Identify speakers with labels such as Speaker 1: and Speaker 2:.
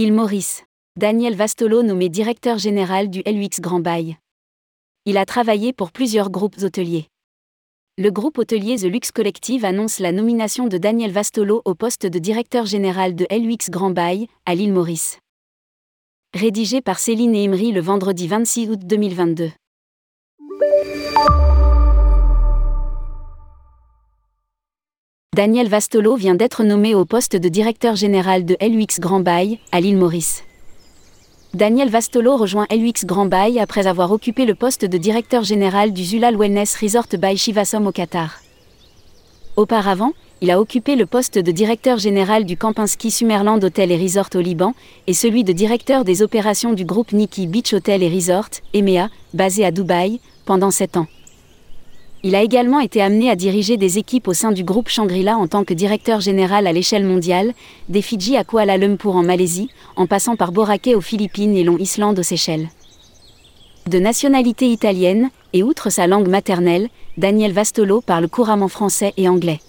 Speaker 1: Il Maurice. Daniel Vastolo nommé directeur général du LUX Grand Bail. Il a travaillé pour plusieurs groupes hôteliers. Le groupe hôtelier The Lux Collective annonce la nomination de Daniel Vastolo au poste de directeur général de LUX Grand Bail, à l'île Maurice. Rédigé par Céline et le vendredi 26 août 2022. Daniel Vastolo vient d'être nommé au poste de directeur général de LUX Grand Bail, à l'île Maurice. Daniel Vastolo rejoint LUX Grand Bail après avoir occupé le poste de directeur général du Zulal Wellness Resort by Shivasom au Qatar. Auparavant, il a occupé le poste de directeur général du Kempinski Summerland Hotel et Resort au Liban et celui de directeur des opérations du groupe Niki Beach Hotel et Resort, EMEA, basé à Dubaï, pendant sept ans. Il a également été amené à diriger des équipes au sein du groupe Shangri-La en tant que directeur général à l'échelle mondiale, des Fidji à Kuala Lumpur en Malaisie, en passant par Boracay aux Philippines et Long Island aux Seychelles. De nationalité italienne, et outre sa langue maternelle, Daniel Vastolo parle couramment français et anglais.